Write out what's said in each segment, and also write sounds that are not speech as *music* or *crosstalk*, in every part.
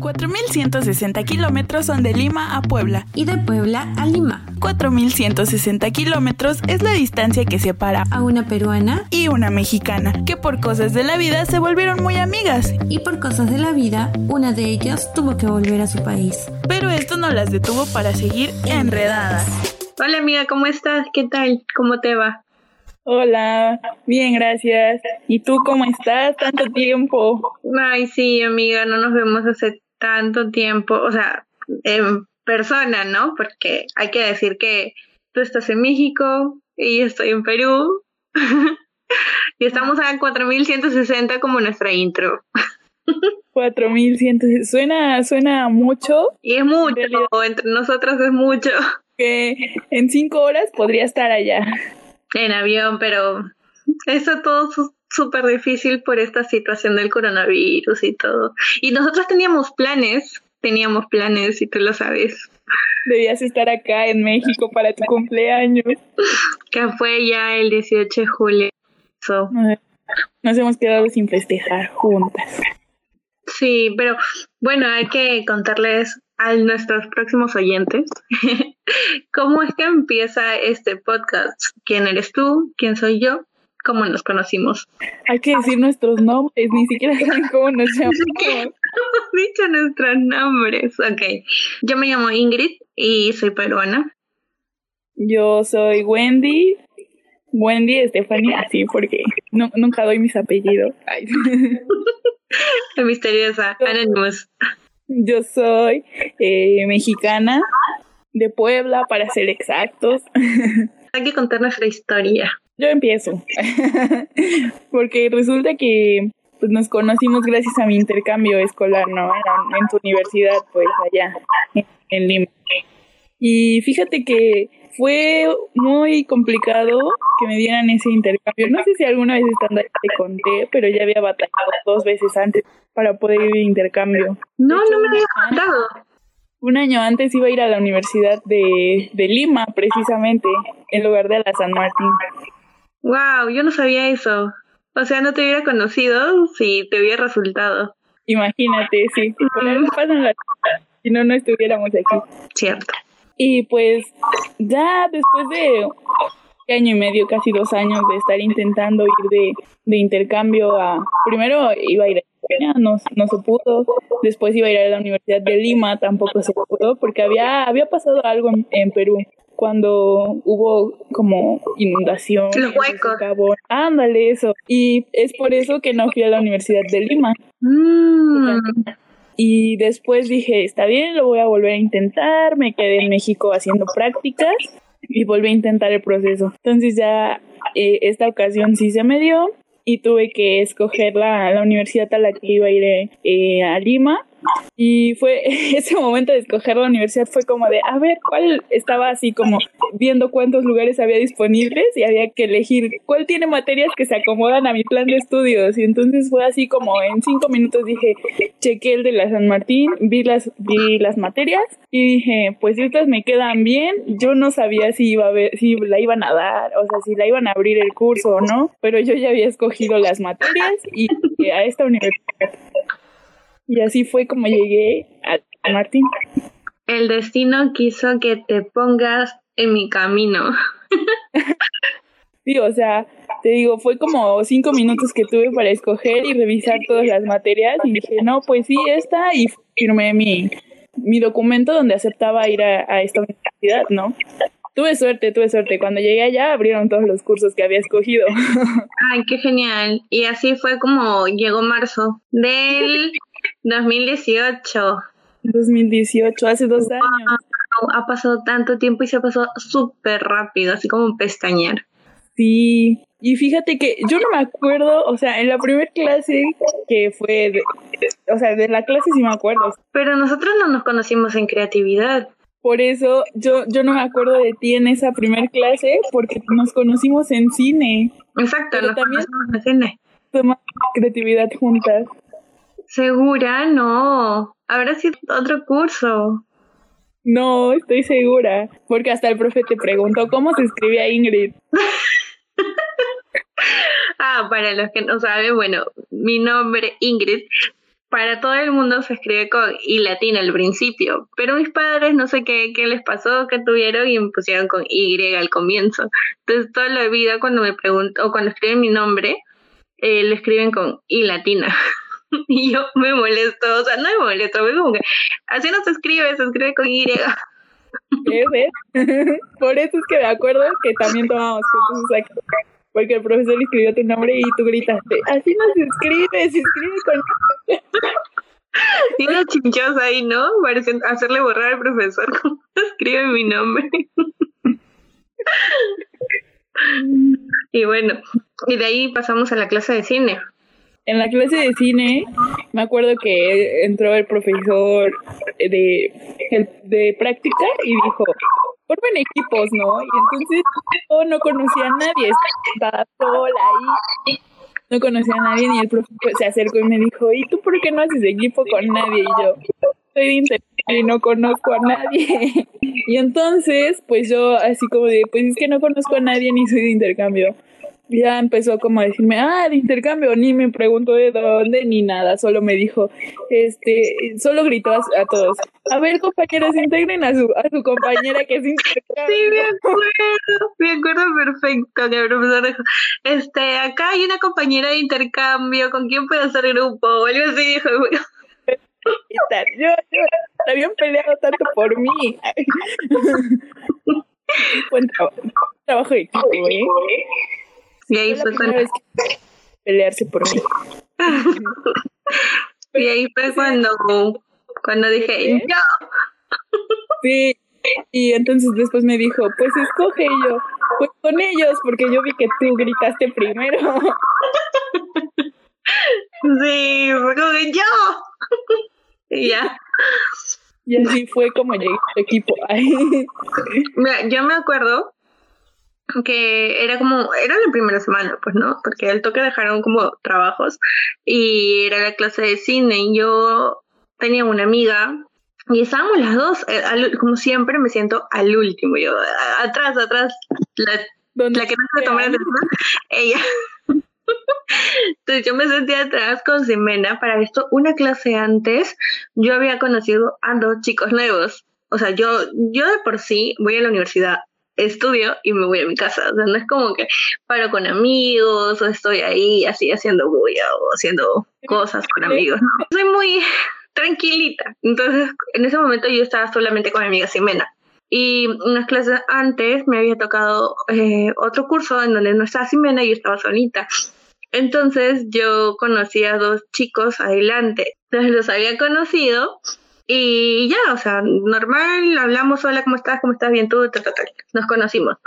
4.160 kilómetros son de Lima a Puebla. Y de Puebla a Lima. 4.160 kilómetros es la distancia que separa A una peruana y una mexicana, que por cosas de la vida se volvieron muy amigas. y por cosas de la vida, una de ellas tuvo que volver a su país. Pero esto no las detuvo para seguir enredadas. Hola amiga, ¿cómo estás? ¿Qué tal? ¿Cómo te va? Hola, bien, gracias. ¿Y tú cómo estás? Tanto tiempo. Ay, sí, amiga, no nos vemos hace tanto tiempo, o sea, en persona, ¿no? Porque hay que decir que tú estás en México y yo estoy en Perú. *laughs* y estamos a 4160 como nuestra intro. 4.100. Suena, suena mucho Y es mucho, entre nosotros es mucho que en cinco horas podría estar allá. en avión, pero eso todo su- súper difícil por esta situación del coronavirus y todo. Y nosotros teníamos planes, teníamos planes y tú lo sabes. Debías estar acá en México para tu cumpleaños. que fue ya el 18 de julio. So, Nos hemos quedado sin festejar juntas. sí, pero bueno, hay que contarles a nuestros próximos oyentes *laughs* cómo es que empieza este podcast. ¿Quién eres tú? ¿Quién soy yo? ¿Cómo nos conocimos? Hay que decir nuestros nombres, ni siquiera saben cómo nos *laughs* llamamos. Hemos dicho nuestros nombres. Ok, yo me llamo Ingrid y soy peruana. Yo soy Wendy. Wendy Estefania, así porque nu- nunca doy mis apellidos. Ay. *laughs* La misteriosa, Anonymous. Yo soy eh, mexicana de Puebla, para ser exactos. *laughs* Hay que contar nuestra historia. Yo empiezo. *laughs* Porque resulta que pues, nos conocimos gracias a mi intercambio escolar, ¿no? En, en tu universidad, pues allá, en, Lima. Y fíjate que fue muy complicado que me dieran ese intercambio. No sé si alguna vez estando ahí te conté, pero ya había batallado dos veces antes para poder ir de intercambio. No, De hecho, no me había contado. Un año antes iba a ir a la Universidad de, de Lima, precisamente, en lugar de a la San Martín. Wow, yo no sabía eso. O sea, no te hubiera conocido si te hubiera resultado. Imagínate, sí, por algo pasan las cosas, si no, no estuviéramos aquí. Cierto. Y pues ya después de año y medio, casi dos años de estar intentando ir de, de intercambio a... Primero iba a ir a España, no, no se pudo. Después iba a ir a la Universidad de Lima, tampoco se pudo, porque había, había pasado algo en, en Perú cuando hubo como inundación. Los huecos. Ándale, eso. Y es por eso que no fui a la Universidad de Lima. Mm, Y después dije, está bien, lo voy a volver a intentar. Me quedé en México haciendo prácticas y volví a intentar el proceso. Entonces ya eh, esta ocasión sí se me dio y tuve que escoger la, la universidad a la que iba a ir eh, eh, a Lima. Y fue *laughs* ese momento de escoger la universidad fue como de, a ver, ¿cuál estaba así como viendo cuántos lugares había disponibles y había que elegir cuál tiene materias que se acomodan a mi plan de estudios? Y entonces fue así como en cinco minutos dije, chequé el de la San Martín, vi las, vi las materias y dije, pues estas me quedan bien. Yo no sabía si iba a si la iban a dar, o sea, si la iban a abrir el curso o no, pero yo ya había escogido las materias y a esta universidad. Y así fue como llegué a San Martín. el destino quiso que te pongas en mi camino. Sí, o sea, te digo, fue como cinco minutos que tuve para escoger y revisar todas las materias y dije, no, pues sí, esta y firmé mi, mi documento donde aceptaba ir a, a esta universidad, ¿no? Tuve suerte, tuve suerte. Cuando llegué allá abrieron todos los cursos que había escogido. *laughs* Ay, qué genial. Y así fue como llegó marzo del 2018. 2018, hace dos años. Ha pasado tanto tiempo y se pasó súper rápido, así como pestañear. Sí, y fíjate que yo no me acuerdo, o sea, en la primera clase que fue, de- o sea, de la clase sí me acuerdo. Pero nosotros no nos conocimos en creatividad. Por eso yo, yo no me acuerdo de ti en esa primera clase porque nos conocimos en cine. Exacto, Pero nos también- conocimos en cine. Tomamos creatividad juntas. Segura, no. Habrá sido otro curso. No, estoy segura. Porque hasta el profe te preguntó cómo se escribía Ingrid. *laughs* Ah, para los que no saben, bueno, mi nombre Ingrid para todo el mundo se escribe con I latina al principio, pero mis padres no sé qué, qué les pasó, qué tuvieron y me pusieron con Y al comienzo. Entonces toda la vida cuando me pregunto, o cuando escriben mi nombre, eh, le escriben con I latina. *laughs* *laughs* y yo me molesto, o sea, no me molesto, me como que así no se escribe, se escribe con Y. *laughs* Por eso es que me acuerdo que también tomamos fotos porque el profesor escribió tu nombre y tú gritaste, así no se escribe, se escribe con... Y *laughs* una chinchosa ahí, ¿no? Parece hacerle borrar al profesor cómo escribe mi nombre. y bueno, y de ahí pasamos a la clase de cine. En la clase de cine, me acuerdo que entró el profesor de, de práctica y dijo, formen equipos, ¿no? Y entonces yo no conocía a nadie, estaba sola ahí, no conocía a nadie, y el profesor se acercó y me dijo, ¿y tú por qué no haces equipo con nadie? Y yo, soy de intercambio y no conozco a nadie. *laughs* y entonces, pues yo así como de, pues es que no conozco a nadie ni soy de intercambio ya empezó como a decirme, ah, de intercambio, ni me preguntó de dónde ni nada, solo me dijo, este, solo gritó a, todos, a ver compañeros, integren a su, a su compañera que es intercambio. Sí, me acuerdo, me acuerdo perfecto que el profesor dijo, este, acá hay una compañera de intercambio, ¿con quién puedo hacer grupo? O algo así dijo. Yo, yo, habían peleado tanto por mí. *laughs* Buen trabajo, trabajo de equipo, ¿eh? Y ahí fue, cuando... pelearse por mí. *laughs* y ahí fue cuando, cuando dije, yo. Sí, y entonces después me dijo, pues escoge yo, pues con ellos, porque yo vi que tú gritaste primero. *laughs* Sí, fue como que yo. *laughs* Y ya. Y así fue como llegué a equipo. Mira, yo me acuerdo que era como, era la primera semana, pues, ¿no? Porque al toque dejaron como trabajos y era la clase de cine y yo tenía una amiga y estábamos las dos, eh, como siempre me siento al último, yo atrás, atrás, la, la que no se tomar ella. Entonces yo me sentía atrás con Ximena. Para esto, una clase antes, yo había conocido a dos chicos nuevos. O sea, yo, yo de por sí voy a la universidad estudio y me voy a mi casa. O sea, no es como que paro con amigos o estoy ahí así haciendo bulla o haciendo cosas con amigos. Soy muy tranquilita. Entonces, en ese momento yo estaba solamente con mi amiga Ximena. Y unas clases antes me había tocado eh, otro curso en donde no estaba Ximena y yo estaba solita. Entonces yo conocí a dos chicos adelante. Entonces los había conocido y ya, o sea, normal, hablamos, hola, ¿cómo estás? ¿Cómo estás? Bien, tú, tal, tal, Nos conocimos.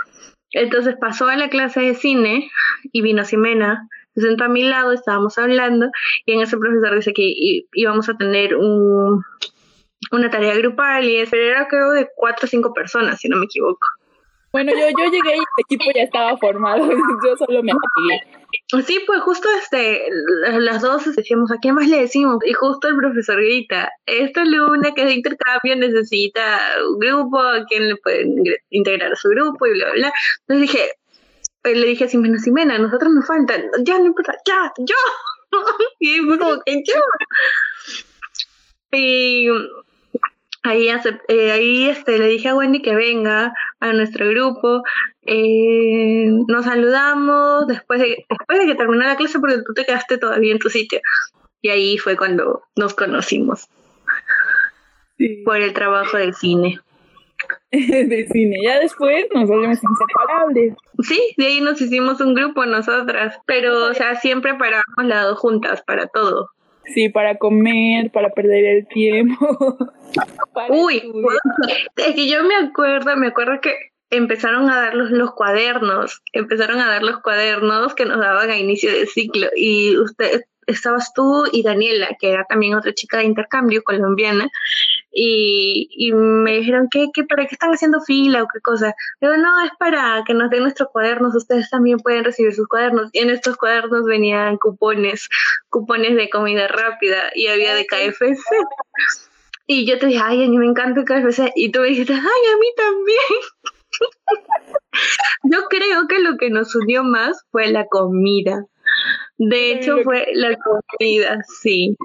Entonces pasó a la clase de cine y vino Ximena, se sentó a mi lado, estábamos hablando y en ese profesor dice que íbamos a tener un, una tarea grupal y era creo de cuatro o cinco personas, si no me equivoco. Bueno, yo, yo llegué y el equipo ya estaba formado, *laughs* yo solo me apagué. Sí, pues justo este, las dos decíamos, ¿a qué más le decimos? Y justo el profesor grita, esta luna que es de intercambio necesita un grupo, ¿a quién le pueden integrar a su grupo? Y bla, bla. Entonces dije, eh, le dije a Simena, Simena, nosotros nos faltan, ya no importa, ya, yo. *laughs* y yo. Y ahí, eh, ahí este, le dije a Wendy que venga a nuestro grupo, eh, nos saludamos después de, después de que terminó la clase porque tú te quedaste todavía en tu sitio. Y ahí fue cuando nos conocimos por el trabajo del cine. *laughs* de cine. Ya después nos volvimos inseparables. Sí, de ahí nos hicimos un grupo nosotras, pero o sea, siempre parábamos las juntas para todo. Sí, para comer, para perder el tiempo. *laughs* Uy, es que yo me acuerdo, me acuerdo que empezaron a dar los, cuadernos, empezaron a dar los cuadernos que nos daban a inicio de ciclo. Y usted estabas tú y Daniela, que era también otra chica de intercambio colombiana, y, y me dijeron, ¿qué, qué, ¿para qué están haciendo fila o qué cosa? Pero no, es para que nos den nuestros cuadernos, ustedes también pueden recibir sus cuadernos. Y en estos cuadernos venían cupones, cupones de comida rápida y había de KFC. Y yo te dije, ay, a mí me encanta KFC. Y tú me dijiste, ay, a mí también. *laughs* yo creo que lo que nos unió más fue la comida. De hecho, fue la comida, sí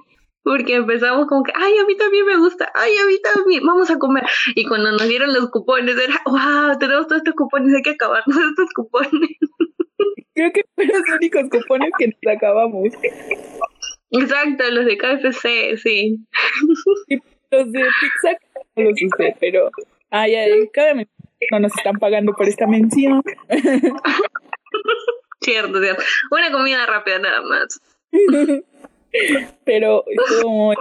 porque empezamos como que, ay, a mí también me gusta, ay, a mí también, vamos a comer. Y cuando nos dieron los cupones era, wow, tenemos todos estos cupones, hay que acabarnos *laughs* estos cupones. Creo que fueron los únicos cupones que nos acabamos. Exacto, los de KFC, sí. los de pizza no los usé, pero, ay, ay, cada no nos están pagando por esta mención. *laughs* cierto, cierto. Una comida rápida nada más. *laughs* Pero estuvo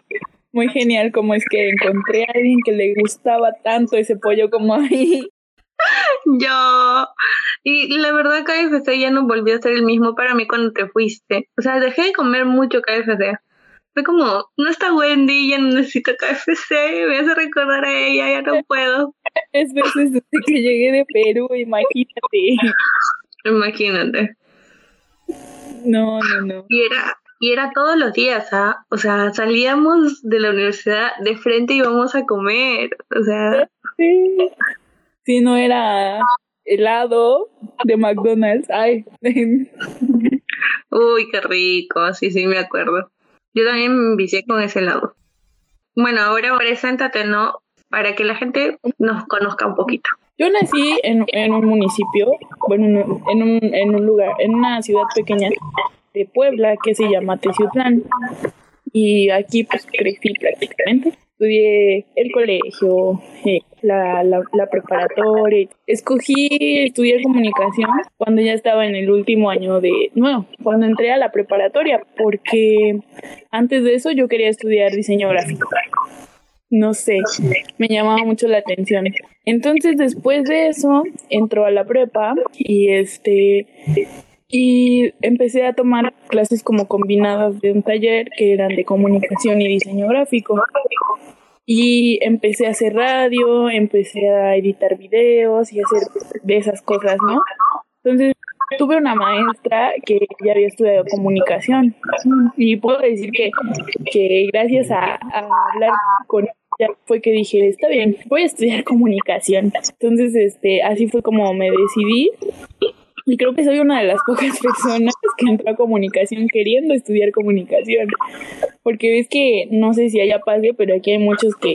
muy, genial como es que encontré a alguien que le gustaba tanto ese pollo como a mí. Yo, y la verdad KFC ya no volvió a ser el mismo para mí cuando te fuiste. O sea, dejé de comer mucho KFC. Fue como, no está Wendy, ya no necesito KFC, me hace recordar a ella, ya no puedo. Es veces desde que llegué de Perú, imagínate. Imagínate. No, no, no. Y era, y era todos los días, ¿ah? O sea, salíamos de la universidad de frente y íbamos a comer. O sea. Sí. Si no era helado de McDonald's. Ay. *laughs* Uy, qué rico. Sí, sí, me acuerdo. Yo también me vicié con ese helado. Bueno, ahora preséntate, ¿no? Para que la gente nos conozca un poquito. Yo nací en, en un municipio, bueno, en un, en un lugar, en una ciudad pequeña de Puebla que se llama Teciutlán. Y aquí pues crecí prácticamente. Estudié el colegio, eh, la, la, la, preparatoria. Escogí estudiar comunicación cuando ya estaba en el último año de... No, cuando entré a la preparatoria, porque antes de eso yo quería estudiar diseño gráfico no sé, me llamaba mucho la atención. Entonces después de eso entró a la prepa y este y empecé a tomar clases como combinadas de un taller que eran de comunicación y diseño gráfico. Y empecé a hacer radio, empecé a editar videos y hacer de esas cosas, ¿no? Entonces tuve una maestra que ya había estudiado comunicación y puedo decir que, que gracias a, a hablar con ella fue que dije, está bien, voy a estudiar comunicación. Entonces, este, así fue como me decidí y creo que soy una de las *laughs* pocas personas que entró a comunicación queriendo estudiar comunicación. Porque ves que, no sé si haya pase, pero aquí hay muchos que,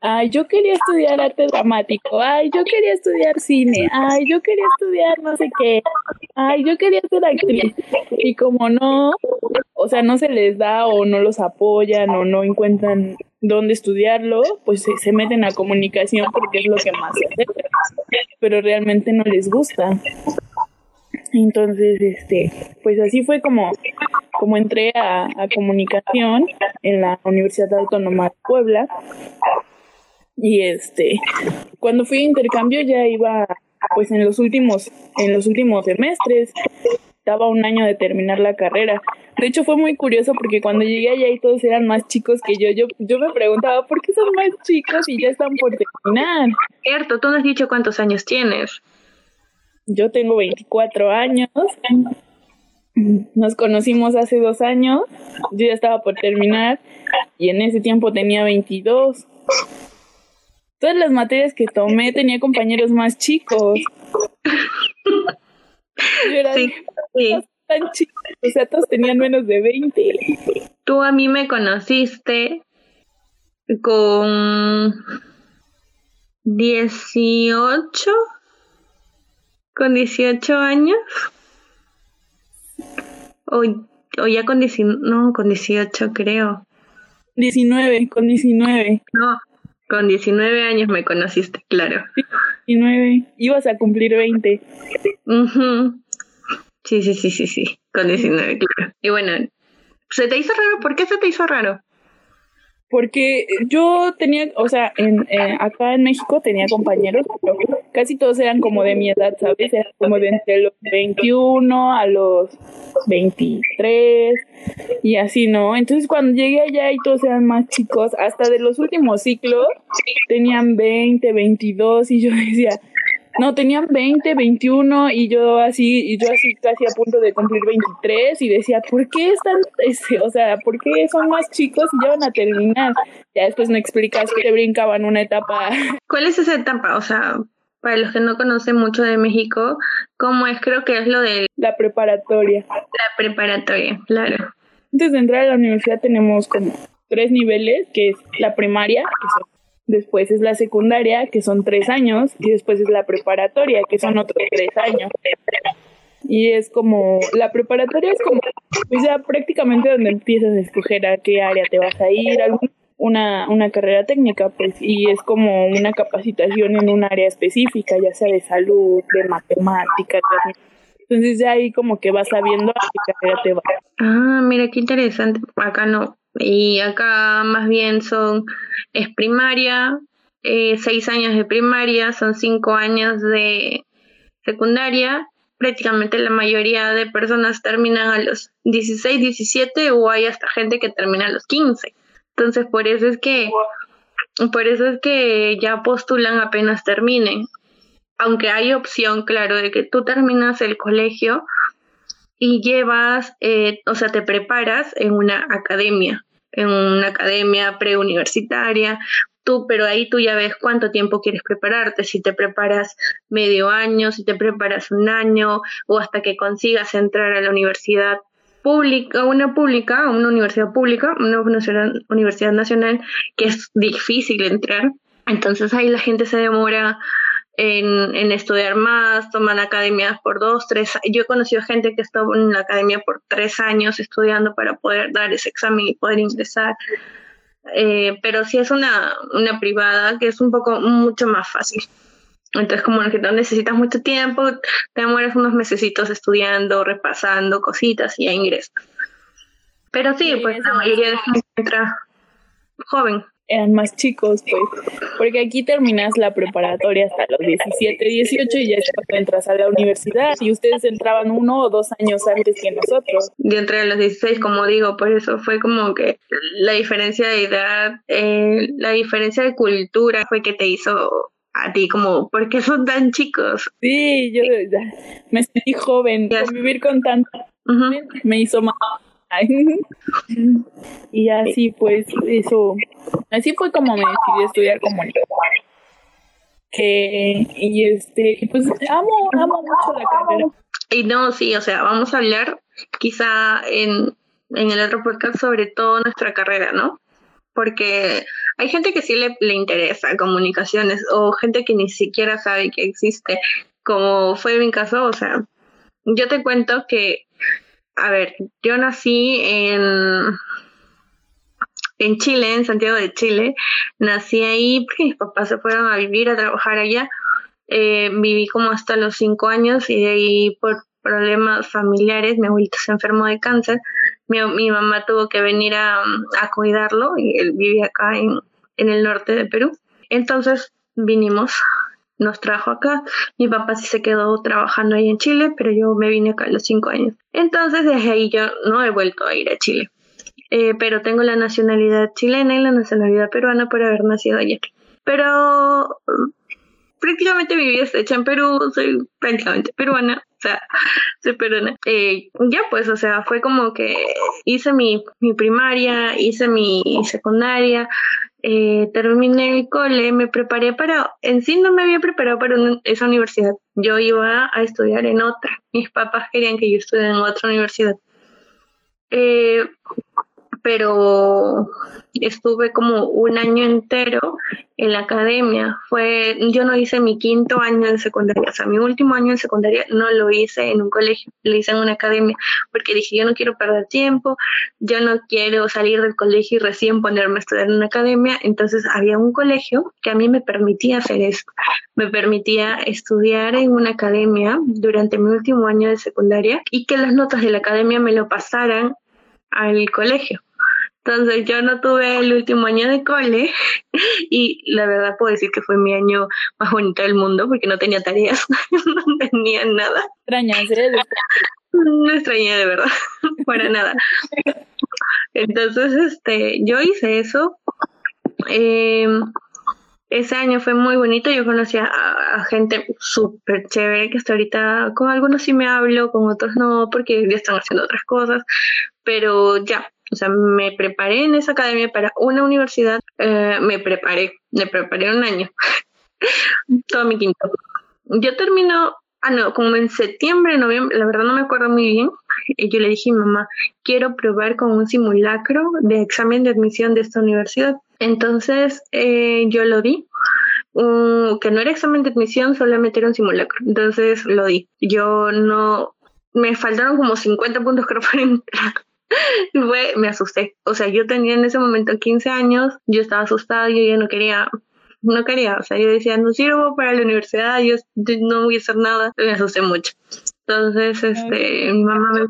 ay, yo quería estudiar arte dramático, ay, yo quería estudiar cine, ay, yo quería estudiar no sé qué, ay, yo quería ser actriz. Y como no, o sea, no se les da o no los apoyan o no encuentran dónde estudiarlo, pues se, meten a comunicación porque es lo que más se hace, pero realmente no les gusta. Entonces, este, pues así fue como, como entré a, a comunicación en la Universidad Autónoma de Puebla. Y este, cuando fui a intercambio ya iba pues en los últimos, en los últimos semestres estaba un año de terminar la carrera. De hecho, fue muy curioso porque cuando llegué allá y todos eran más chicos que yo, yo, yo me preguntaba, ¿por qué son más chicos y ya están por terminar? Cierto, tú no has dicho cuántos años tienes. Yo tengo 24 años. Nos conocimos hace dos años. Yo ya estaba por terminar y en ese tiempo tenía 22. Todas las materias que tomé tenía compañeros más chicos. sí, tan chicos, o sea, todos tenían menos de 20. Tú a mí me conociste con 18, con 18 años. O, o ya con 19, no, con 18 creo. 19, con 19. No, con 19 años me conociste, claro. 19, ibas a cumplir 20. Sí, sí, sí, sí, sí, con 19, claro. Y bueno, ¿se te hizo raro? ¿Por qué se te hizo raro? Porque yo tenía, o sea, en, eh, acá en México tenía compañeros, pero casi todos eran como de mi edad, ¿sabes? Eran como de entre los 21 a los 23 y así, ¿no? Entonces cuando llegué allá y todos eran más chicos, hasta de los últimos ciclos tenían 20, 22 y yo *laughs* decía, no, tenían 20, 21 y yo así, y yo así casi a punto de cumplir 23 y decía, ¿por qué están, o sea, por qué son más chicos y ya van a terminar? Ya después me explicas que brincaban una etapa. ¿Cuál es esa etapa? O sea, para los que no conocen mucho de México, ¿cómo es? Creo que es lo de... La preparatoria. La preparatoria, claro. Antes de entrar a la universidad tenemos como tres niveles, que es la primaria, después es la secundaria, que son tres años, y después es la preparatoria, que son otros tres años. Y es como, la preparatoria es como, pues ya prácticamente donde empiezas a escoger a qué área te vas a ir, una, una carrera técnica, pues, y es como una capacitación en un área específica, ya sea de salud, de matemáticas, entonces ya ahí como que vas sabiendo a qué carrera te vas. Ah, mira qué interesante. Acá no. Y acá más bien son, es primaria, eh, seis años de primaria, son cinco años de secundaria prácticamente la mayoría de personas terminan a los 16, 17 o hay hasta gente que termina a los 15. Entonces, por eso es que por eso es que ya postulan apenas terminen. Aunque hay opción, claro, de que tú terminas el colegio y llevas, eh, o sea, te preparas en una academia, en una academia preuniversitaria tú, pero ahí tú ya ves cuánto tiempo quieres prepararte, si te preparas medio año, si te preparas un año o hasta que consigas entrar a la universidad pública, una pública, una universidad pública, una universidad nacional que es difícil entrar. Entonces ahí la gente se demora en, en, estudiar más, toman academias por dos, tres. Yo he conocido gente que estuvo en la academia por tres años estudiando para poder dar ese examen y poder ingresar. Eh, pero si es una, una privada que es un poco mucho más fácil. Entonces, como que no necesitas mucho tiempo, te demoras unos mesecitos estudiando, repasando cositas y ya ingresas. Pero sí, pues la mayoría de gente entra joven eran más chicos, pues, porque aquí terminas la preparatoria hasta los 17, 18 y ya es cuando entras a la universidad y ustedes entraban uno o dos años antes que nosotros. Yo entré a los 16, como digo, por eso fue como que la diferencia de edad, eh, la diferencia de cultura fue que te hizo a ti como, ¿por qué son tan chicos? Sí, yo me sentí joven, convivir con tanto me hizo más *laughs* y así pues eso, así fue como me decidí estudiar comunicación. Que, y este, pues amo, amo mucho la carrera. Y no, sí, o sea, vamos a hablar quizá en, en el otro podcast sobre todo nuestra carrera, ¿no? Porque hay gente que sí le, le interesa comunicaciones o gente que ni siquiera sabe que existe, como fue mi caso, o sea, yo te cuento que a ver, yo nací en, en Chile, en Santiago de Chile. Nací ahí *laughs* mis papás se fueron a vivir, a trabajar allá. Eh, viví como hasta los cinco años y de ahí por problemas familiares, mi abuelito se enfermó de cáncer. Mi, mi mamá tuvo que venir a, a, cuidarlo y él vivía acá en, en el norte de Perú. Entonces vinimos nos trajo acá. Mi papá sí se quedó trabajando ahí en Chile, pero yo me vine acá a los cinco años. Entonces, desde ahí yo no he vuelto a ir a Chile. Eh, pero tengo la nacionalidad chilena y la nacionalidad peruana por haber nacido allá. Pero prácticamente mi vida en Perú, soy prácticamente peruana, o sea, *laughs* soy peruana. Eh, ya pues, o sea, fue como que hice mi primaria, hice mi secundaria, eh, terminé el cole, me preparé para, en sí no me había preparado para esa universidad, yo iba a estudiar en otra, mis papás querían que yo estudiara en otra universidad. Eh, pero estuve como un año entero en la academia. Fue, yo no hice mi quinto año en secundaria, o sea, mi último año en secundaria no lo hice en un colegio, lo hice en una academia, porque dije, yo no quiero perder tiempo, yo no quiero salir del colegio y recién ponerme a estudiar en una academia. Entonces había un colegio que a mí me permitía hacer eso, me permitía estudiar en una academia durante mi último año de secundaria y que las notas de la academia me lo pasaran al colegio. Entonces yo no tuve el último año de cole *laughs* y la verdad puedo decir que fue mi año más bonito del mundo porque no tenía tareas, *laughs* no tenía nada. Extrañas, ¿eh? No extrañé de verdad, *laughs* para nada. Entonces, este, yo hice eso. Eh, ese año fue muy bonito, yo conocí a, a gente súper chévere que hasta ahorita con algunos sí me hablo, con otros no, porque ya están haciendo otras cosas, pero ya, o sea, me preparé en esa academia para una universidad, eh, me preparé, me preparé un año, *laughs* todo mi quinto. Yo termino, ah, no, como en septiembre, noviembre, la verdad no me acuerdo muy bien, y yo le dije, mamá, quiero probar con un simulacro de examen de admisión de esta universidad. Entonces eh, yo lo di, que no era examen de admisión, solamente era un simulacro. Entonces lo di. Yo no, me faltaron como 50 puntos creo para entrar. *laughs* Fue, me asusté. O sea, yo tenía en ese momento 15 años, yo estaba asustada, yo ya no quería, no quería, o sea, yo decía, no sirvo para la universidad, yo no voy a hacer nada, me asusté mucho. Entonces, este, mi mamá me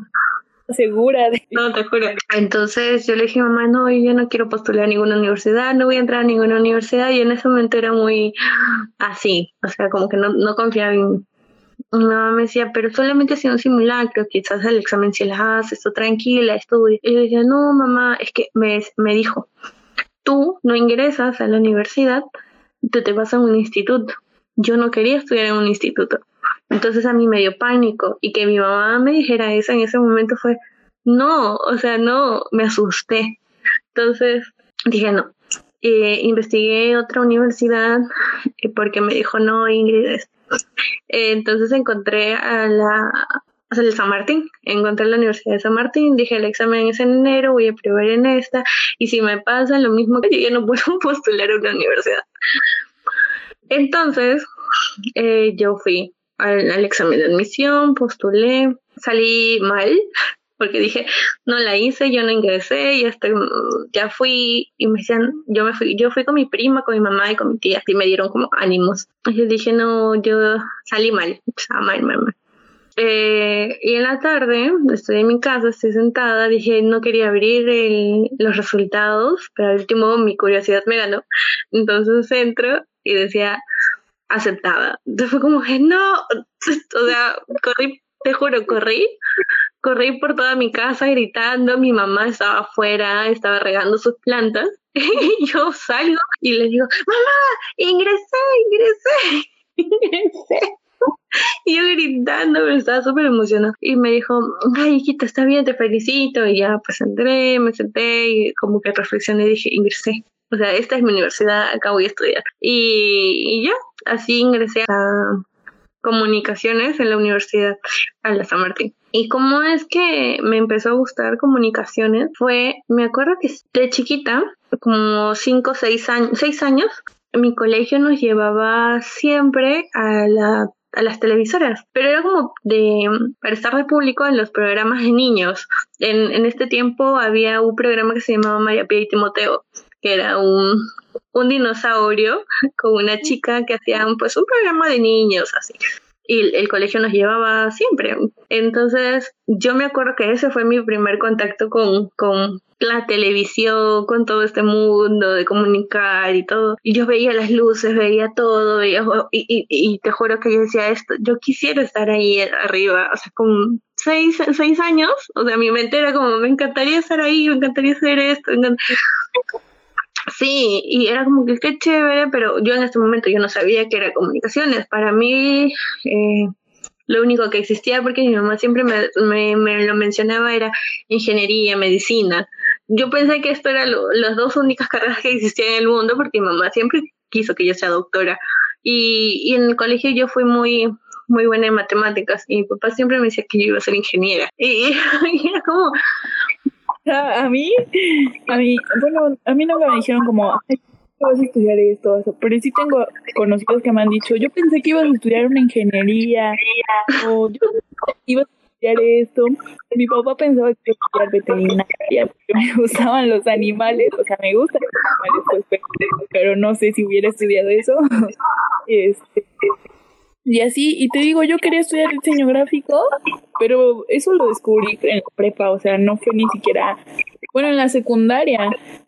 segura de... No, te juro. Entonces yo le dije, mamá, no, yo no quiero postular a ninguna universidad, no voy a entrar a ninguna universidad. Y en ese momento era muy así, o sea, como que no, no confiaba en mi mamá me decía, pero solamente si un simulacro, quizás el examen si la haces, esto tranquila, estudia. Y yo decía, no, mamá, es que me, me dijo, tú no ingresas a la universidad, tú te vas a un instituto. Yo no quería estudiar en un instituto. Entonces a mí me dio pánico y que mi mamá me dijera eso en ese momento fue, no, o sea, no, me asusté. Entonces dije, no. Eh, investigué otra universidad porque me dijo, no, Ingrid, entonces encontré a la San Martín, encontré la Universidad de San Martín, dije el examen es en enero, voy a probar en esta, y si me pasa lo mismo que yo no puedo *laughs* postular a una universidad. Entonces, eh, yo fui al, examen de admisión, postulé, salí mal, porque dije, no la hice, yo no ingresé, ya estoy, ya fui, y me decían, yo me fui, yo fui con mi prima, con mi mamá y con mi tía, y me dieron como ánimos. Y yo dije, no, yo salí mal, sea, mal, mal, mal. Eh, y en la tarde, estoy en mi casa, estoy sentada, dije, no quería abrir los resultados, pero al último mi curiosidad me ganó. Entonces entro y decía, aceptada. Entonces fue como que no, *laughs* o sea, corrí, te juro, corrí, corrí por toda mi casa gritando, mi mamá estaba afuera, estaba regando sus plantas, *laughs* y yo salgo y le digo, mamá, ingresé, ingresé, *laughs* ingresé. Y yo gritando, pero estaba súper emocionada. Y me dijo, ay, hijita, está bien, te felicito. Y ya, pues entré, me senté y como que reflexioné y dije, ingresé. O sea, esta es mi universidad, acá voy a estudiar. Y, y ya, así ingresé a comunicaciones en la universidad a la San Martín. Y cómo es que me empezó a gustar comunicaciones fue, me acuerdo que de chiquita, como cinco o seis años, seis años, mi colegio nos llevaba siempre a la a las televisoras, pero era como de para estar de público en los programas de niños. En, en este tiempo había un programa que se llamaba María Pía y Timoteo, que era un, un dinosaurio con una chica que hacían pues un programa de niños así. Y el colegio nos llevaba siempre. Entonces, yo me acuerdo que ese fue mi primer contacto con, con la televisión, con todo este mundo de comunicar y todo. Y yo veía las luces, veía todo, y, y, y, te juro que yo decía esto, yo quisiera estar ahí arriba, o sea, con seis, seis años, o sea, mi mente era como, me encantaría estar ahí, me encantaría hacer esto, Sí, y era como que qué chévere, pero yo en este momento yo no sabía que era comunicaciones. Para mí, eh, lo único que existía, porque mi mamá siempre me, me, lo mencionaba, era ingeniería, medicina. Yo pensé que esto eran las dos únicas carreras que existían en el mundo, porque mi mamá siempre quiso que yo sea doctora. Y, y en el colegio yo fui muy, muy buena en matemáticas y mi papá siempre me decía que yo iba a ser ingeniera. Y *laughs* era como, a mí, a mí, bueno, a mí nunca me dijeron como, vas a estudiar esto, pero sí tengo conocidos que me han dicho, yo pensé que ibas a estudiar una ingeniería, o yo ibas a estudiar esto. Mi papá pensaba que iba a estudiar veterinaria, porque me gustaban los animales, o sea, me gustan los animales, pues, pero no sé si hubiera estudiado eso. *laughs* Este, y así, y te digo, yo quería estudiar diseño gráfico, pero eso lo descubrí en la prepa, o sea, no fue ni siquiera, bueno, en la secundaria,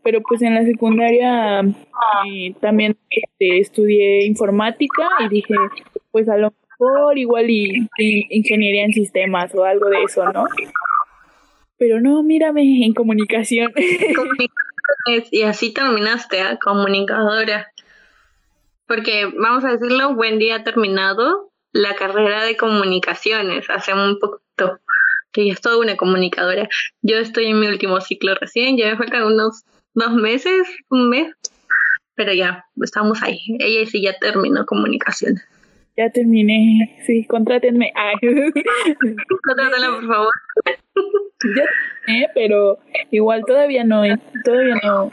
pero pues en la secundaria eh, también este, estudié informática y dije, pues a lo mejor igual y, ingeniería en sistemas o algo de eso, ¿no? Pero no, mírame en comunicación. *laughs* y así terminaste, ¿eh? comunicadora. Porque, vamos a decirlo, Wendy ha terminado la carrera de comunicaciones hace un poquito, que ya es toda una comunicadora. Yo estoy en mi último ciclo recién, ya me faltan unos dos meses, un mes, pero ya, estamos ahí. Ella sí ya terminó comunicaciones. Ya terminé. Sí, contrátenme. Ay. *laughs* Contrátala, por favor. Ya terminé, pero igual todavía no, todavía no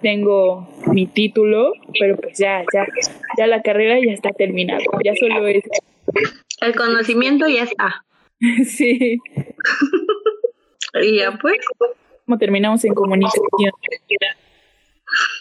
tengo mi título, pero pues ya, ya, ya la carrera ya está terminada. Ya solo es. El conocimiento ya está. *laughs* Sí. y ya pues. Como terminamos en comunicación.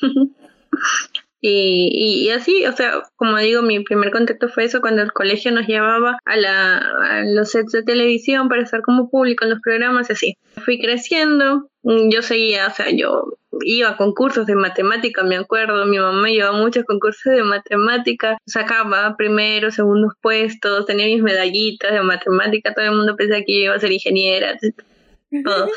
*laughs* Y, y, así, o sea, como digo, mi primer contacto fue eso cuando el colegio nos llevaba a, la, a los sets de televisión para estar como público en los programas y así. Fui creciendo, yo seguía, o sea, yo iba a concursos de matemática, me acuerdo, mi mamá llevaba muchos concursos de matemática, sacaba primeros, segundos puestos, tenía mis medallitas de matemática, todo el mundo pensaba que yo iba a ser ingeniera, *laughs* todo.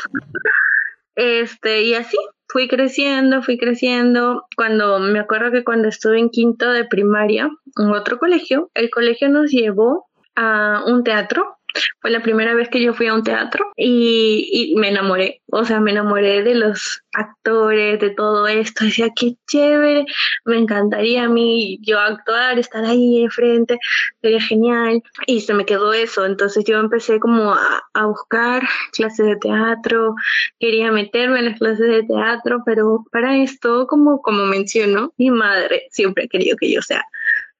*laughs* este, y así, fui creciendo, fui creciendo. Cuando me acuerdo que cuando estuve en quinto de primaria en otro colegio, el colegio nos llevó a un teatro fue la primera vez que yo fui a un teatro y, me enamoré. O sea, me enamoré de los actores, de todo esto. Decía, qué chévere, me encantaría a mí yo actuar, estar ahí enfrente, sería genial. Y se me quedó eso. Entonces yo empecé como a, a buscar clases de teatro, quería meterme en las clases de teatro, pero para esto, como, como menciono, mi madre siempre ha querido que yo sea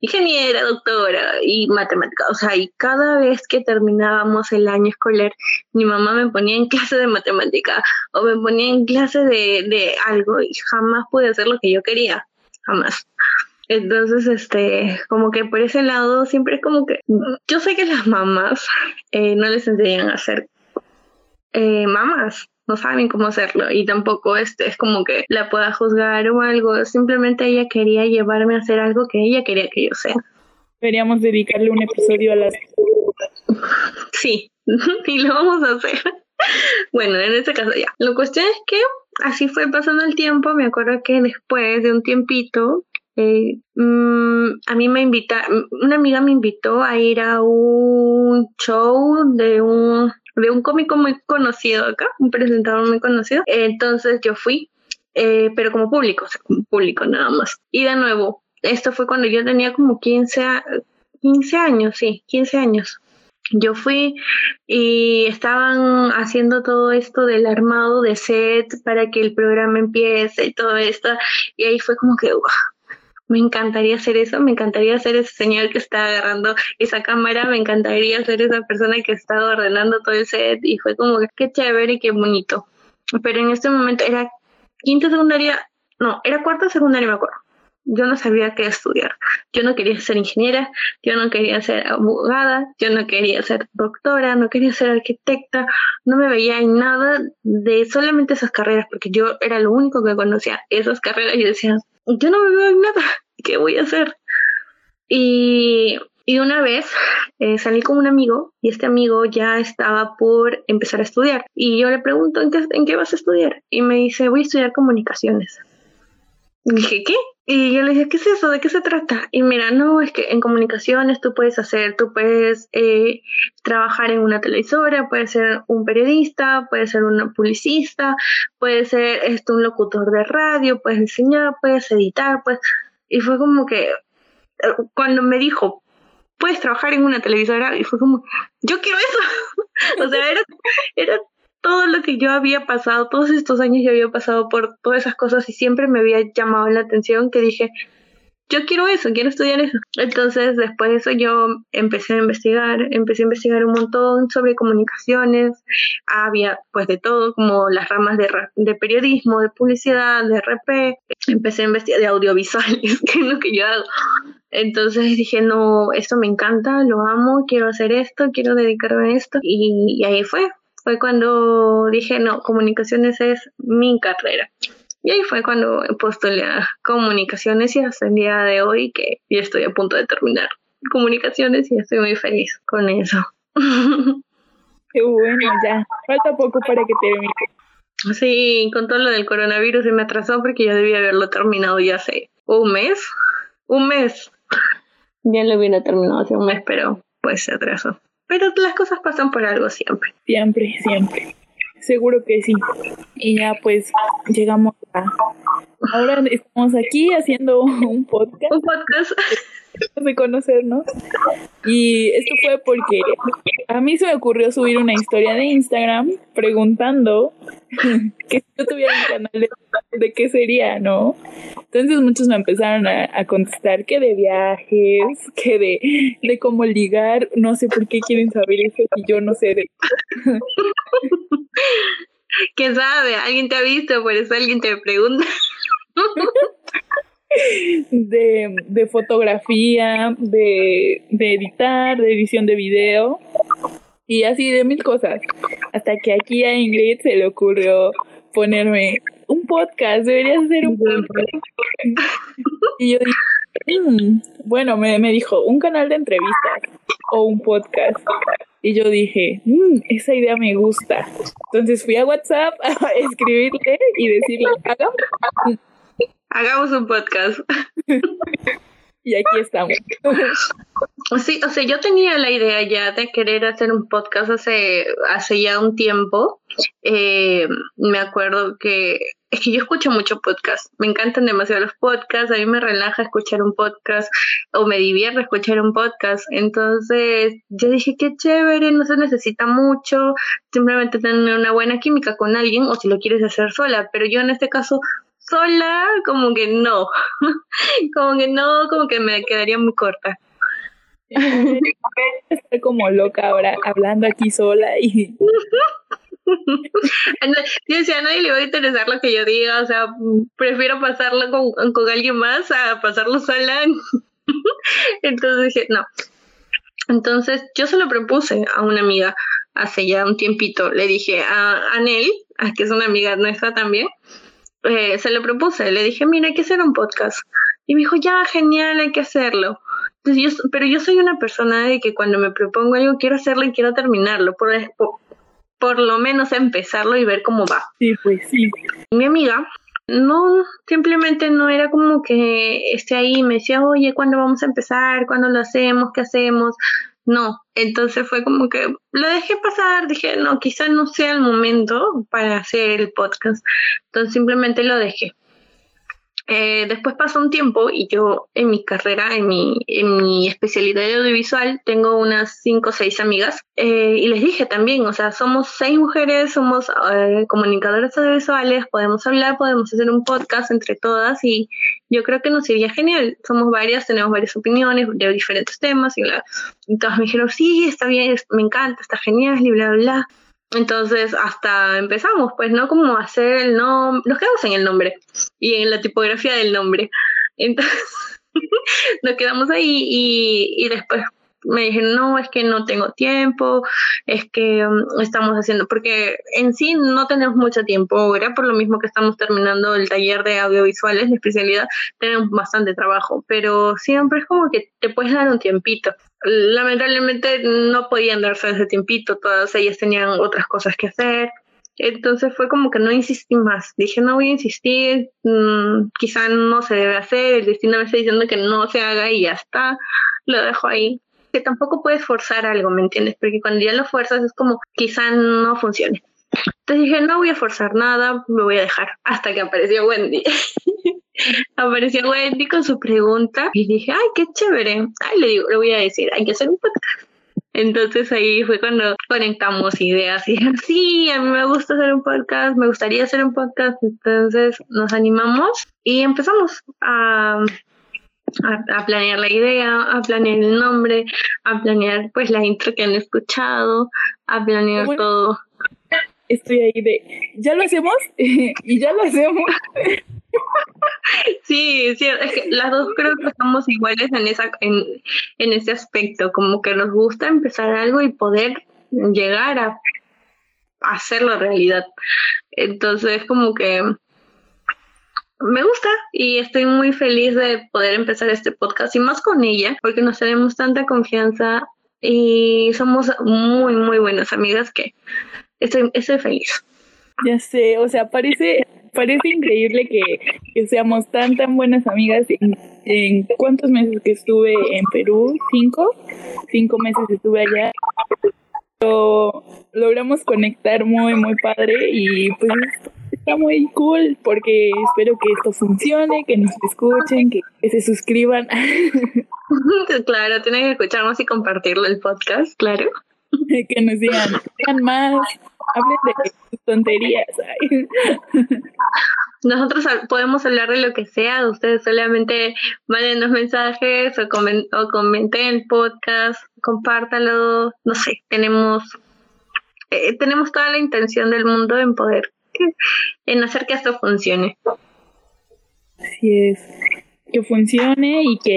ingeniera, doctora y matemática. O sea, y cada vez que terminábamos el año escolar, mi mamá me ponía en clase de matemática o me ponía en clase de, de algo y jamás pude hacer lo que yo quería. Jamás. Entonces, este, como que por ese lado siempre es como que yo sé que las mamás eh, no les enseñan a ser eh, mamás, no saben cómo hacerlo y tampoco este es como que la pueda juzgar o algo, simplemente ella quería llevarme a hacer algo que ella quería que yo sea. Deberíamos dedicarle un episodio a las... Sí, *laughs* y lo vamos a hacer. Bueno, en este caso ya. La cuestión es que así fue pasando el tiempo. Me acuerdo que después de un tiempito, eh, mm, a mí me invita, una amiga me invitó a ir a un show de un de un cómico muy conocido acá, un presentador muy conocido. Entonces yo fui, eh, pero como público, o sea, como público nada más. Y de nuevo, esto fue cuando yo tenía como 15, 15 años, sí, 15 años. Yo fui y estaban haciendo todo esto del armado de set para que el programa empiece y todo esto. Y ahí fue como que, me encantaría hacer eso, me encantaría ser ese señor que está agarrando esa cámara, me encantaría ser esa persona que está ordenando todo el set y fue como que qué chévere y qué bonito. Pero en este momento era quinta secundaria, no, era cuarta secundaria, me acuerdo. Yo no sabía qué estudiar. Yo no quería ser ingeniera, yo no quería ser abogada, yo no quería ser doctora, no quería ser arquitecta, no me veía en nada de solamente esas carreras, porque yo era lo único que conocía esas carreras y decía, yo no me veo en nada, *laughs* ¿qué voy a hacer? Y, y una vez eh, salí con un amigo y este amigo ya estaba por empezar a estudiar. Y yo le pregunto, ¿en qué, ¿en qué vas a estudiar? Y me dice, voy a estudiar comunicaciones. Dije, ¿qué? Y yo le dije, ¿qué es eso? ¿De qué se trata? Y mira, no, es que en comunicaciones tú puedes hacer, tú puedes eh, trabajar en una televisora, puedes ser un periodista, puedes ser una publicista, puedes ser esto, un locutor de radio, puedes enseñar, puedes editar, pues. Y fue como que cuando me dijo, puedes trabajar en una televisora, y fue como, yo quiero eso. *laughs* o sea, era, era todo lo que yo había pasado, todos estos años yo había pasado por todas esas cosas y siempre me había llamado la atención que dije, yo quiero eso, quiero estudiar eso. Entonces, después de eso, yo empecé a investigar, empecé a investigar un montón sobre comunicaciones. Había, pues, de todo, como las ramas de, de periodismo, de publicidad, de RP. Empecé a investigar de audiovisuales, *laughs* que es lo que yo hago. Entonces dije, no, esto me encanta, lo amo, quiero hacer esto, quiero dedicarme a esto. y ahí fue, fue cuando dije, no, comunicaciones es mi carrera. Y ahí fue cuando postulé a comunicaciones y hasta el día de hoy que ya estoy a punto de terminar comunicaciones y estoy muy feliz con eso. *laughs* Qué bueno, ya. Falta poco para que termine. Sí, con todo lo del coronavirus se me atrasó porque yo debía haberlo terminado ya hace un mes. Un mes. Ya lo hubiera terminado hace un mes, pero pues se atrasó. Pero las cosas pasan por algo siempre. Siempre, siempre. Seguro que sí. Y ya pues llegamos a... Ahora estamos aquí haciendo un podcast. Un podcast. *laughs* de conocernos. Y esto fue porque a mí se me ocurrió subir una historia de Instagram preguntando *laughs* que si yo tuviera un canal de, de qué sería, ¿no? Entonces muchos me empezaron a, a, contestar que de viajes, que de, de cómo ligar, no sé por qué quieren saber eso y yo no sé de... *laughs* ¿Qué sabe? ¿Alguien te ha visto? Por eso alguien te pregunta. De, de fotografía, de, de editar, de edición de video y así de mil cosas. Hasta que aquí a Ingrid se le ocurrió ponerme un podcast, deberías hacer un podcast. y yo dije, mm". bueno, me, me dijo, un canal de entrevistas o un podcast. Y yo dije, mmm, esa idea me gusta. Entonces fui a WhatsApp a *laughs* escribirle y decirle, hagamos, hagamos un podcast. *laughs* y aquí estamos. *laughs* Sí, o sea, yo tenía la idea ya de querer hacer un podcast hace, hace ya un tiempo. Eh, me acuerdo que es que yo escucho mucho podcast, me encantan demasiado los podcasts, a mí me relaja escuchar un podcast o me divierte escuchar un podcast, entonces yo dije qué chévere, no se necesita mucho, simplemente tener una buena química con alguien o si lo quieres hacer sola, pero yo en este caso sola como que no, *laughs* como que no, como que me quedaría muy corta. Estoy como loca ahora hablando aquí sola y *laughs* yo decía, a nadie le va a interesar lo que yo diga, o sea, prefiero pasarlo con, con alguien más a pasarlo sola. *laughs* Entonces dije, no. Entonces yo se lo propuse a una amiga hace ya un tiempito. Le dije a Anel, que es una amiga nuestra también, eh, se lo propuse. Le dije, mira, hay que hacer un podcast. Y me dijo, ya, genial, hay que hacerlo. Entonces, yo, pero yo soy una persona de que cuando me propongo algo quiero hacerlo y quiero terminarlo. Por, por, por lo menos empezarlo y ver cómo va. Sí, pues sí. Mi amiga no, simplemente no era como que esté ahí y me decía, oye, ¿cuándo vamos a empezar? ¿Cuándo lo hacemos? ¿Qué hacemos? No, entonces fue como que lo dejé pasar, dije, no, quizás no sea el momento para hacer el podcast, entonces simplemente lo dejé. Eh, después pasó un tiempo y yo en mi carrera, en mi, en mi especialidad de audiovisual, tengo unas cinco o seis amigas eh, y les dije también, o sea, somos seis mujeres, somos eh, comunicadoras audiovisuales, podemos hablar, podemos hacer un podcast entre todas y yo creo que nos iría genial. Somos varias, tenemos varias opiniones de diferentes temas y, bla. y todas me dijeron, sí, está bien, me encanta, está genial y bla, bla, bla. Entonces, hasta empezamos, pues, ¿no? Como hacer el nombre, nos quedamos en el nombre y en la tipografía del nombre. Entonces, *laughs* nos quedamos ahí y, y después me dijeron, no, es que no tengo tiempo, es que um, estamos haciendo, porque en sí no tenemos mucho tiempo ahora, por lo mismo que estamos terminando el taller de audiovisuales, de especialidad, tenemos bastante trabajo, pero siempre es como que te puedes dar un tiempito. Lamentablemente no podían darse ese tiempito, todas ellas tenían otras cosas que hacer. Entonces fue como que no insistí más. Dije, no voy a insistir, mmm, quizá no se debe hacer, el destino me está diciendo que no se haga y ya está, lo dejo ahí que tampoco puedes forzar algo, ¿me entiendes? Porque cuando ya lo fuerzas es como quizá no funcione. Entonces dije, no voy a forzar nada, me voy a dejar. Hasta que apareció Wendy. *laughs* apareció Wendy con su pregunta y dije, ay, qué chévere. Ay, le digo, le voy a decir, hay que hacer un podcast. Entonces ahí fue cuando conectamos ideas y dije, sí, a mí me gusta hacer un podcast, me gustaría hacer un podcast. Entonces nos animamos y empezamos a a, planear la idea, a planear el nombre, a planear pues la intro que han escuchado, a planear todo. Estoy ahí de, ¿ya lo hacemos? *laughs* y ya lo hacemos. sí, sí, es que las dos creo que estamos iguales en, esa, en, en ese aspecto, como que nos gusta empezar algo y poder llegar a hacerlo realidad. Entonces, como que me gusta y estoy muy feliz de poder empezar este podcast y más con ella porque nos tenemos tanta confianza y somos muy, muy buenas amigas que estoy, estoy feliz. Ya sé, o sea, parece, parece increíble que, seamos tan, tan buenas amigas en, en cuántos meses que estuve en Perú, cinco, cinco meses estuve allá. Logramos conectar muy, muy padre y pues está muy cool porque espero que esto funcione, que nos escuchen, que, se suscriban. *laughs* claro, tienen que escucharnos y compartirlo el podcast, claro. que nos digan, digan más, hablen de sus tonterías. *laughs* Nosotros podemos hablar de lo que sea, ustedes solamente manden los mensajes o, o comenten el podcast, compártalo, no sé, tenemos, eh, tenemos toda la intención del mundo en poder, *laughs* en hacer que esto funcione. Así es que funcione y que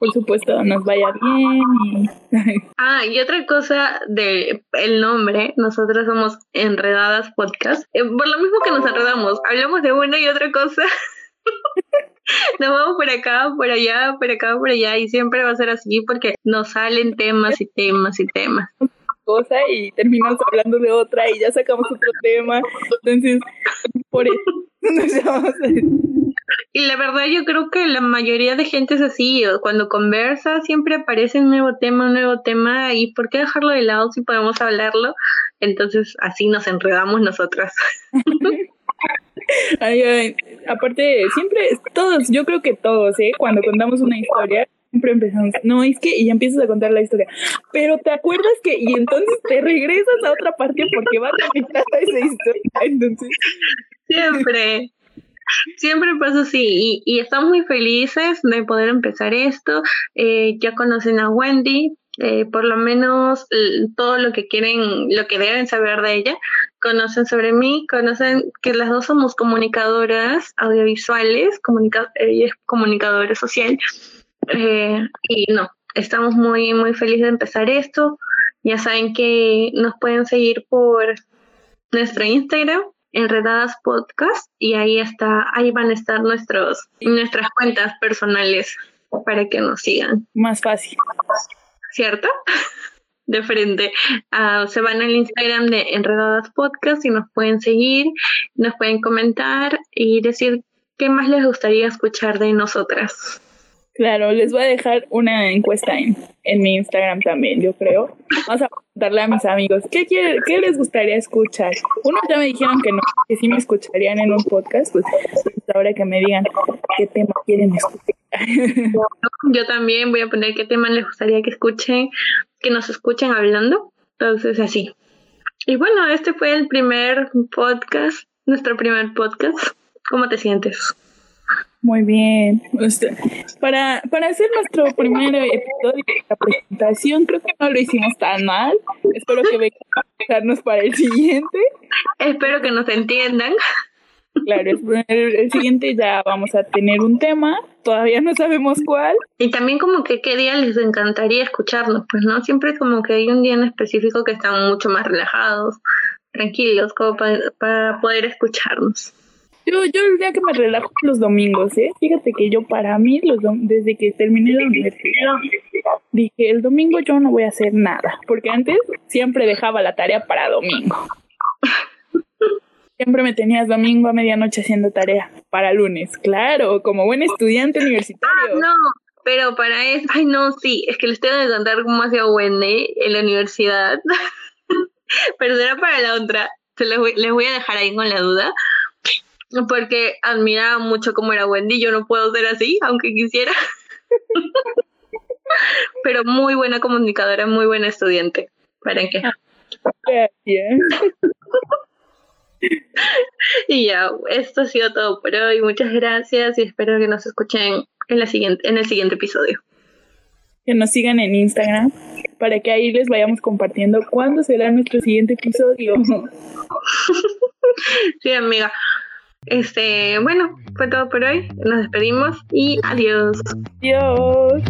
por supuesto nos vaya bien. *laughs* ah, y otra cosa de el nombre, nosotros somos Enredadas Podcast. Eh, por lo mismo que nos enredamos, hablamos de una y otra cosa. *laughs* nos vamos por acá, por allá, por acá, por allá y siempre va a ser así porque nos salen temas y temas y temas cosa y terminamos hablando de otra y ya sacamos otro tema. Entonces, por eso *laughs* Y la verdad yo creo que la mayoría de gente es así, cuando conversa siempre aparece un nuevo tema, un nuevo tema y ¿por qué dejarlo de lado si podemos hablarlo? Entonces así nos enredamos nosotras. *laughs* aparte, siempre, todos, yo creo que todos, ¿eh? Cuando contamos una historia, siempre empezamos, no, es que, y ya empiezas a contar la historia, pero te acuerdas que, y entonces te regresas a otra parte porque va a a esa historia. Siempre. Siempre pasa así y, estamos muy felices de poder empezar esto. Eh, ya conocen a Wendy, eh, por lo menos todo lo que quieren, lo que deben saber de ella. Conocen sobre mí, conocen que las dos somos comunicadoras audiovisuales, ella es comunicadora social. Eh, y no, estamos muy, muy felices de empezar esto. Ya saben que nos pueden seguir por nuestro Instagram, Enredadas Podcast y ahí está, ahí van a estar nuestros, nuestras cuentas personales para que nos sigan. Más fácil. ¿Cierto? *laughs* De frente. Uh, se van al Instagram de Enredadas Podcast y nos pueden seguir, nos pueden comentar y decir qué más les gustaría escuchar de nosotras. Claro, les voy a dejar una encuesta en, mi Instagram también, yo creo. Vamos a preguntarle a mis amigos, ¿qué, quiere, ¿qué les gustaría escuchar? Unos ya me dijeron que no, que sí me escucharían en un podcast, pues, pues ahora que me digan qué tema quieren escuchar. *laughs* Yo también voy a poner qué tema les gustaría que escuchen, que nos escuchen hablando. Entonces, así. Y bueno, este fue el primer podcast, nuestro primer podcast. ¿Cómo te sientes? Muy bien. Este, para, para hacer nuestro primer episodio de la presentación, creo que no lo hicimos tan mal. Espero que vengan a dejarnos para el siguiente. Espero que nos entiendan. Claro, el, siguiente ya vamos a tener un tema, todavía no sabemos cuál. Y también como que qué día les encantaría escucharnos, pues no, siempre como que hay un día en específico que están mucho más relajados, tranquilos, como para poder escucharnos. Yo, yo día que me relajo los domingos, ¿eh? Fíjate que yo para mí, los desde que terminé la universidad, dije, el domingo yo no voy a hacer nada, porque antes siempre dejaba la tarea para domingo. Siempre me tenías domingo a medianoche haciendo tarea para lunes, claro, como buen estudiante universitario. Ah, no, pero para eso, ay no, sí, es que les tengo que contar cómo hacía Wendy en la universidad, *laughs* pero será para la otra, Se les voy a dejar ahí con la duda, porque admiraba mucho cómo era Wendy. Yo no puedo ser así, aunque quisiera. *laughs* Pero muy buena comunicadora, muy buena estudiante. ¿Para qué? *laughs* y ya, esto ha sido todo por hoy. Muchas gracias y espero que nos escuchen en, la siguiente, en el siguiente episodio. Que nos sigan en Instagram para que ahí les vayamos compartiendo cuándo será nuestro siguiente episodio. *laughs* sí, amiga. Este, bueno, fue todo por hoy. Nos despedimos y adiós. Adiós.